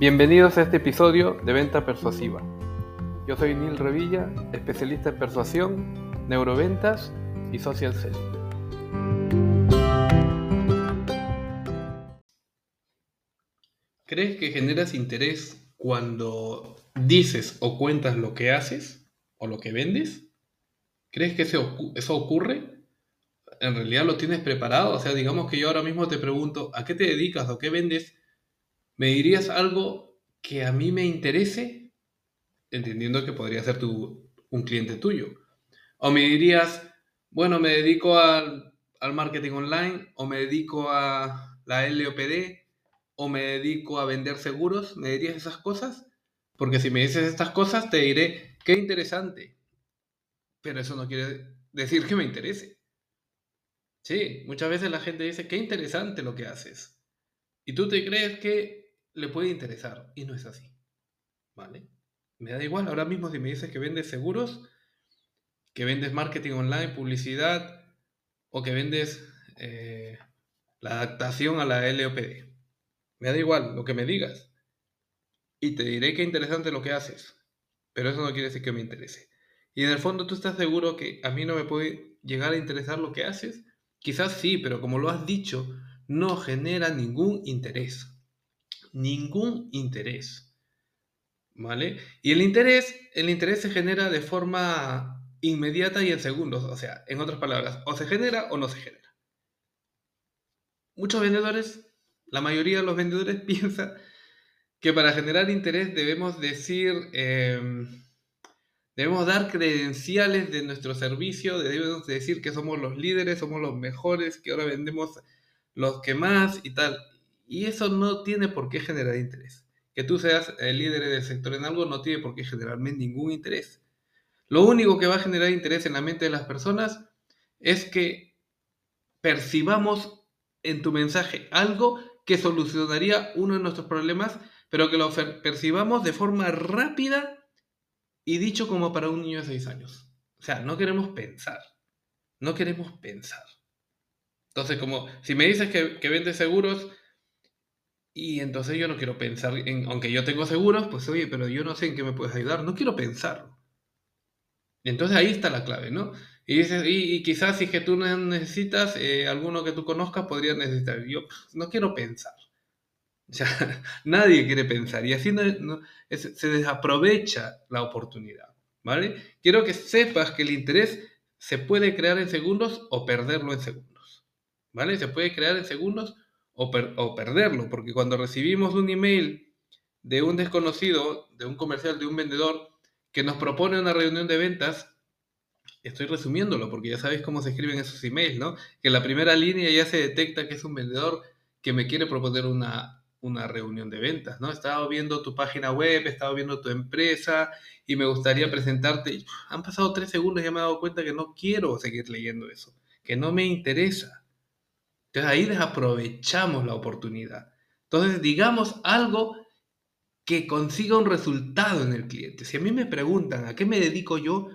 Bienvenidos a este episodio de Venta Persuasiva. Yo soy Neil Revilla, especialista en persuasión, neuroventas y social selling. ¿Crees que generas interés cuando dices o cuentas lo que haces o lo que vendes? ¿Crees que eso, ocurre? ¿En realidad lo tienes preparado? O sea, digamos que yo ahora mismo te pregunto, ¿a qué te dedicas o qué vendes? ¿Me dirías algo que a mí me interese? Entendiendo que podría ser un cliente tuyo. O me dirías, bueno, me dedico al, al marketing online, o me dedico a la LOPD, o me dedico a vender seguros. ¿Me dirías esas cosas? Porque si me dices estas cosas, te diré, qué interesante. Pero eso no quiere decir que me interese. Sí, muchas veces la gente dice, qué interesante lo que haces. Y tú te crees que le puede interesar y no es así. ¿Vale? Me da igual ahora mismo si me dices que vendes seguros, que vendes marketing online, publicidad o que vendes eh, la adaptación a la LOPD. Me da igual lo que me digas. Y te diré que interesante lo que haces. Pero eso no quiere decir que me interese. Y en el fondo tú estás seguro que a mí no me puede llegar a interesar lo que haces. Quizás sí, pero como lo has dicho, no genera ningún interés ningún interés. ¿Vale? Y el interés, el interés se genera de forma inmediata y en segundos. O sea, en otras palabras, o se genera o no se genera. Muchos vendedores, la mayoría de los vendedores piensa que para generar interés debemos decir, em, debemos dar credenciales de nuestro servicio, debemos decir que somos los líderes, somos los mejores, que ahora vendemos los que más y tal. Y eso no tiene por qué generar interés. Que tú seas el líder del sector en algo no tiene por qué generarme ningún interés. Lo único que va a generar interés en la mente de las personas es que percibamos en tu mensaje algo que solucionaría uno de nuestros problemas, pero que lo percibamos de forma rápida y dicho como para un niño de 6 años. O sea, no queremos pensar. No queremos pensar. Entonces, como si me dices que, que vendes seguros, y entonces yo no quiero pensar en, aunque yo tengo seguros, pues oye, pero yo no sé en qué me puedes ayudar, no quiero pensarlo. Entonces ahí está la clave, ¿no? Y, dices, y, quizás si es que tú necesitas, eh, alguno que tú conozcas podría necesitar. Yo pues, no quiero pensar. O sea, nadie quiere pensar y así se desaprovecha la oportunidad, ¿vale? Quiero que sepas que el interés se puede crear en segundos o perderlo en segundos, ¿vale? Se puede crear en segundos o, perderlo, porque cuando recibimos un email de un desconocido, de un comercial, de un vendedor, que nos propone una reunión de ventas, estoy resumiéndolo porque ya sabéis cómo se escriben esos emails, ¿no? Que la primera línea ya se detecta que es un vendedor que me quiere proponer una, una reunión de ventas, ¿no? He estado viendo tu página web, he estado viendo tu empresa y me gustaría presentarte. Han pasado tres segundos y ya me he dado cuenta que no quiero seguir leyendo eso, que no me interesa. Entonces ahí desaprovechamos la oportunidad. Entonces digamos algo que consiga un resultado en el cliente. Si a mí me preguntan a qué me dedico yo,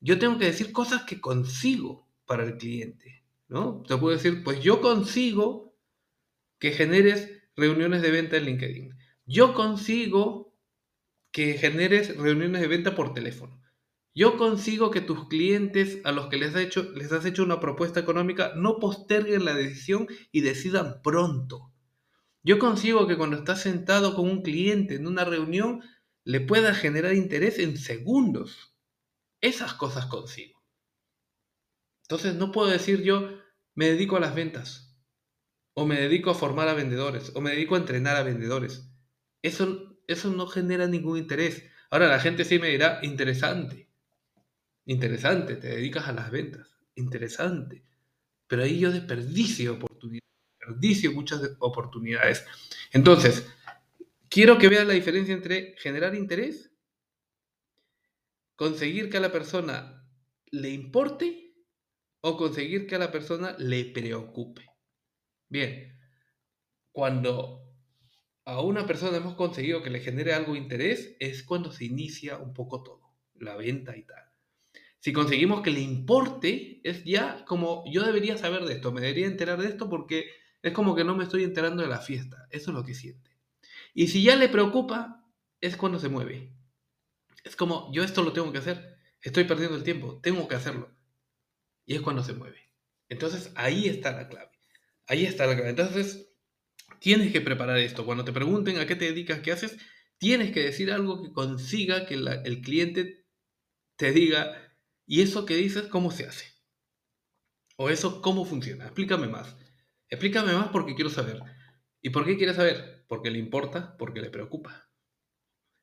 yo tengo que decir cosas que consigo para el cliente. ¿no? Te puedo decir, pues yo consigo que generes reuniones de venta en LinkedIn. Yo consigo que generes reuniones de venta por teléfono. Yo consigo que tus clientes a los que les has hecho, les has hecho una propuesta económica no posterguen la decisión y decidan pronto. Yo consigo que cuando estás sentado con un cliente en una reunión le pueda generar interés en segundos. Esas cosas consigo. Entonces no puedo decir yo me dedico a las ventas o me dedico a formar a vendedores o me dedico a entrenar a vendedores. Eso, eso no genera ningún interés. Ahora la gente sí me dirá interesante. Interesante, te dedicas a las ventas. Interesante. Pero ahí yo desperdicio oportunidades. Desperdicio muchas oportunidades. Entonces, quiero que veas la diferencia entre generar interés, conseguir que a la persona le importe o conseguir que a la persona le preocupe. Bien, cuando a una persona hemos conseguido que le genere algo de interés, es cuando se inicia un poco todo, la venta y tal. Si conseguimos que le importe, es ya como yo debería saber de esto, me debería enterar de esto porque es como que no me estoy enterando de la fiesta. Eso es lo que siente. Y si ya le preocupa, es cuando se mueve. Es como, yo esto lo tengo que hacer, estoy perdiendo el tiempo, tengo que hacerlo. Y es cuando se mueve. Entonces ahí está la clave. Ahí está la clave. Entonces, tienes que preparar esto. Cuando te pregunten a qué te dedicas, qué haces, tienes que decir algo que consiga que el cliente te diga, ¿y eso que dices cómo se hace? O eso cómo funciona. Explícame más. Explícame más porque quiero saber. ¿Y por qué quiere saber? Porque le importa, porque le preocupa.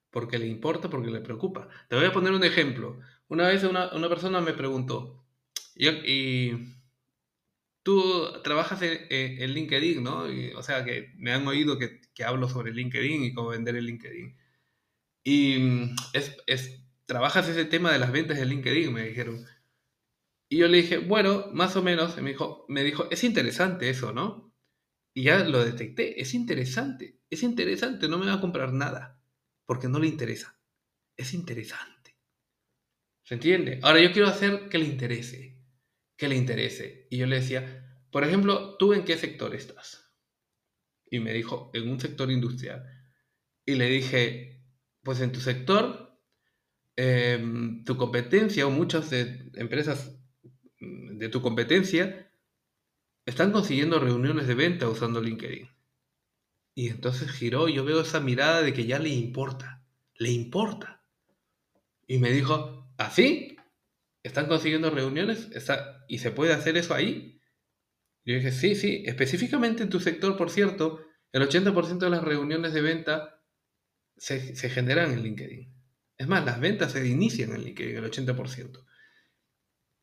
Porque le importa, porque le preocupa. Te voy a poner un ejemplo. Una vez una, persona me preguntó, y, tú trabajas en, LinkedIn, ¿no? o sea, que me han oído que, hablo sobre LinkedIn y cómo vender el LinkedIn. Y es, es, trabajas ese tema de las ventas de LinkedIn, me dijeron. Y yo le dije, bueno, más o menos, me dijo, me dijo, es interesante eso, ¿no? Y ya lo detecté, es interesante, es interesante, no me va a comprar nada, porque no le interesa. Es interesante. ¿Se entiende? Ahora yo quiero hacer que le interese, que le interese. Y yo le decía, por ejemplo, ¿tú en qué sector estás? Y me dijo, en un sector industrial. Y le dije, pues en tu sector, em, tu competencia o muchas empresas de tu competencia están consiguiendo reuniones de venta usando LinkedIn. Y entonces giró y yo veo esa mirada de que ya le importa, le importa. Y me dijo, ¿así? ¿Están consiguiendo reuniones? ¿Y se puede hacer eso ahí? yo dije, sí, sí, específicamente en tu sector, por cierto, el 80% de las reuniones de venta se, se, generan en LinkedIn. Es más, las ventas se inician en LinkedIn, el 80%.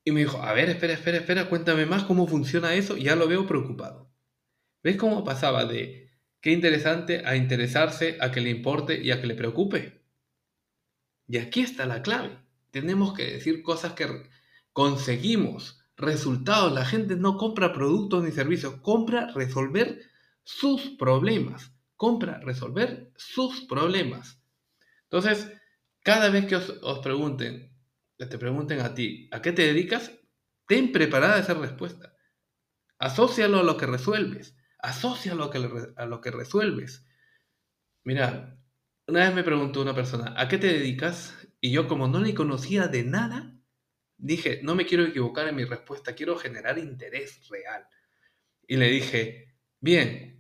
Y me dijo, a ver, espera, espera, espera, cuéntame más cómo funciona eso. Y ya lo veo preocupado. ¿Ves cómo pasaba de qué interesante a interesarse, a que le importe y a que le preocupe? Y aquí está la clave. Tenemos que decir cosas que conseguimos, resultados. La gente no compra productos ni servicios, compra resolver sus problemas. Compra resolver sus problemas. Entonces, cada vez que os, os pregunten, te pregunten a ti, ¿a qué te dedicas? Ten preparada esa respuesta. Asocialo a lo que resuelves. Asocialo a, a lo que resuelves. Mira, una vez me preguntó una persona, ¿a qué te dedicas? Y yo como no le conocía de nada, dije, no me quiero equivocar en mi respuesta, quiero generar interés real. Y le dije, bien,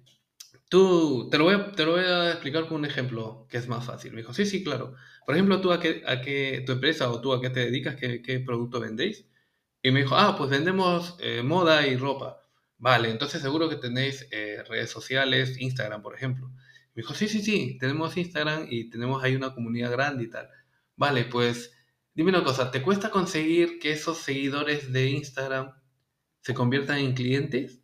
Tú, te lo, voy a, te lo voy a explicar con un ejemplo que es más fácil. Me dijo, sí, sí, claro. Por ejemplo, tú a qué, a qué tu empresa o tú a qué te dedicas, qué, qué producto vendéis. Y me dijo, ah, pues vendemos eh, moda y ropa. Vale, entonces seguro que tenéis eh, redes sociales, Instagram, por ejemplo. Me dijo, sí, sí, sí, tenemos Instagram y tenemos ahí una comunidad grande y tal. Vale, pues dime una cosa, ¿te cuesta conseguir que esos seguidores de Instagram se conviertan en clientes?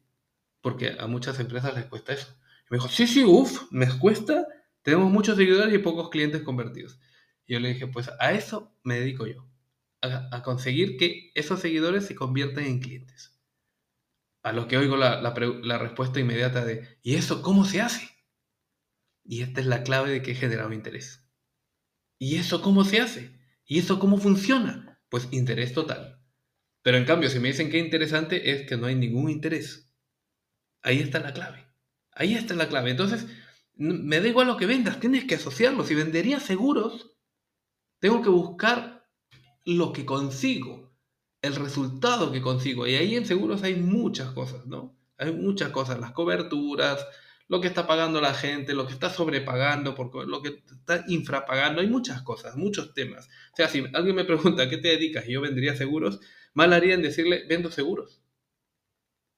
Porque a muchas empresas les cuesta eso. Me dijo, sí, sí, uff, me cuesta. Tenemos muchos seguidores y pocos clientes convertidos. Y yo le dije, pues a eso me dedico yo. A, conseguir que esos seguidores se conviertan en clientes. A lo que oigo la, la, respuesta inmediata de, ¿y eso cómo se hace? Y esta es la clave de que he generado interés. ¿Y eso cómo se hace? ¿Y eso cómo funciona? Pues interés total. Pero en cambio, si me dicen que interesante, es que no hay ningún interés. Ahí está la clave. Ahí está la clave. Entonces, me da igual lo que vendas, tienes que asociarlo. Si vendería seguros, tengo que buscar lo que consigo, el resultado que consigo. Y ahí en seguros hay muchas cosas, ¿no? Hay muchas cosas, las coberturas, lo que está pagando la gente, lo que está sobrepagando, lo que está infrapagando, hay muchas cosas, muchos temas. O sea, si alguien me pregunta qué te dedicas y yo vendría seguros, mal haría en decirle, vendo seguros.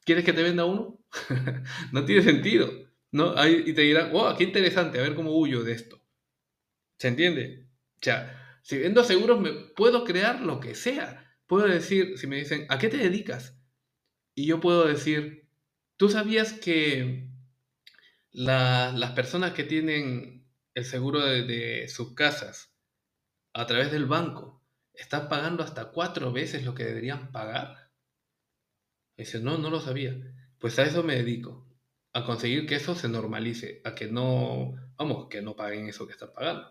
¿Quieres que te venda uno? no tiene sentido. ¿no? y te dirán, wow, qué interesante, a ver cómo huyo de esto. ¿Se entiende? O sea, si vendo seguros, me puedo crear lo que sea. Puedo decir, si me dicen, ¿a qué te dedicas? Y yo puedo decir, ¿tú sabías que las personas que tienen el seguro de, de sus casas a través del banco están pagando hasta cuatro veces lo que deberían pagar? Dice, no, no lo sabía. Pues a eso me dedico, a conseguir que eso se normalice, a que no, vamos, que no paguen eso que están pagando.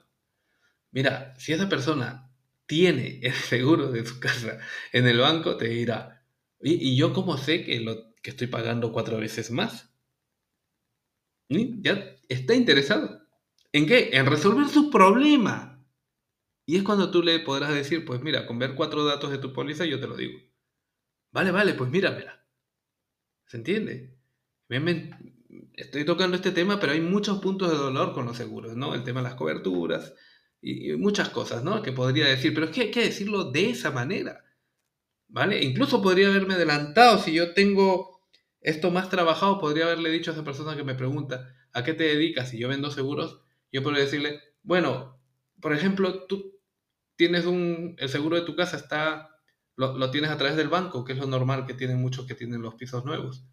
Mira, si esa persona tiene el seguro de su casa en el banco, te dirá, ¿y, yo cómo sé que, lo, que estoy pagando cuatro veces más? Ya está interesado. ¿En qué? En resolver su problema. Y es cuando tú le podrás decir, pues mira, con ver cuatro datos de tu póliza yo te lo digo. Vale, vale, pues míramela. ¿Se entiende? estoy tocando este tema, pero hay muchos puntos de dolor con los seguros, ¿no? El tema de las coberturas y, muchas cosas, ¿no? Que podría decir, pero es que hay que decirlo de esa manera, ¿vale? Incluso podría haberme adelantado, si yo tengo esto más trabajado, podría haberle dicho a esa persona que me pregunta, ¿a qué te dedicas? Si yo vendo seguros, yo podría decirle, bueno, por ejemplo, tú tienes un, el seguro de tu casa está, lo, lo tienes a través del banco, que es lo normal que tienen muchos que tienen los pisos nuevos.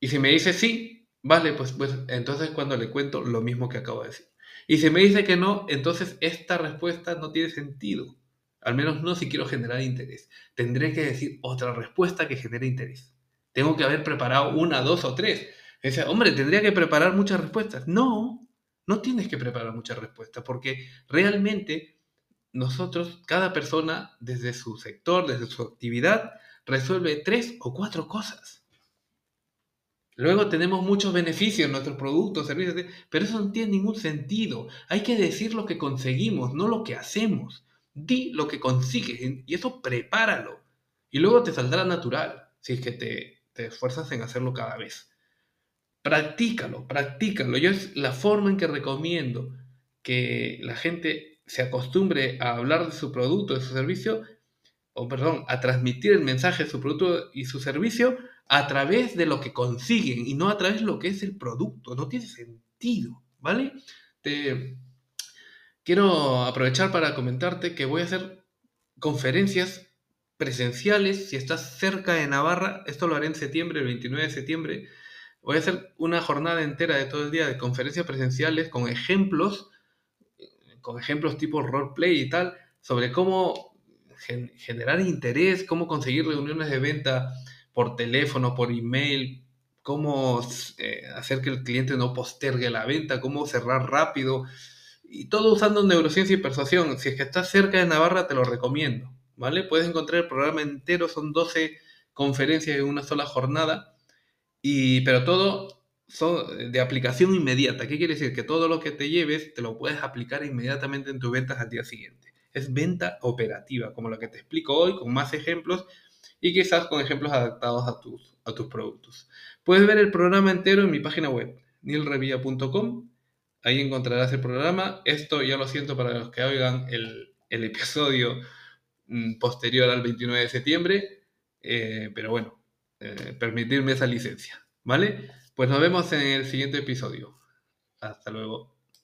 Y si me dice sí, vale, pues, pues entonces cuando le cuento lo mismo que acabo de decir. Y si me dice que no, entonces esta respuesta no tiene sentido. Al menos no si quiero generar interés. Tendré que decir otra respuesta que genere interés. Tengo que haber preparado una, dos o tres. Dice, hombre, tendría que preparar muchas respuestas. No, no tienes que preparar muchas respuestas porque realmente nosotros, cada persona, desde su sector, desde su actividad, resuelve tres o cuatro cosas. Luego tenemos muchos beneficios en nuestros productos, servicios, pero eso no tiene ningún sentido. Hay que decir lo que conseguimos, no lo que hacemos. Di lo que consigues y eso prepáralo. Y luego te saldrá natural si es que te, te esfuerzas en hacerlo cada vez. Practícalo, practícalo. Yo es la forma en que recomiendo que la gente se acostumbre a hablar de su producto, de su servicio, o perdón, a transmitir el mensaje de su producto y su servicio a través de lo que consiguen y no a través de lo que es el producto. No tiene sentido, ¿vale? Te... Quiero aprovechar para comentarte que voy a hacer conferencias presenciales. Si estás cerca de Navarra, esto lo haré en septiembre, el 29 de septiembre. Voy a hacer una jornada entera de todo el día de conferencias presenciales con ejemplos, con ejemplos tipo roleplay y tal, sobre cómo generar interés, cómo conseguir reuniones de venta por teléfono, por email, cómo eh, hacer que el cliente no postergue la venta, cómo cerrar rápido, y todo usando neurociencia y persuasión. Si es que estás cerca de Navarra, te lo recomiendo, ¿vale? Puedes encontrar el programa entero, son 12 conferencias en una sola jornada, y, pero todo son de aplicación inmediata. ¿Qué quiere decir? Que todo lo que te lleves te lo puedes aplicar inmediatamente en tus ventas al día siguiente. Es venta operativa, como la que te explico hoy, con más ejemplos y quizás con ejemplos adaptados a tus, a tus productos. Puedes ver el programa entero en mi página web, nilrevilla.com. Ahí encontrarás el programa. Esto ya lo siento para los que oigan el, episodio mm, posterior al 29 de septiembre, eh, pero bueno, eh, permitirme esa licencia, ¿vale? Pues nos vemos en el siguiente episodio. Hasta luego.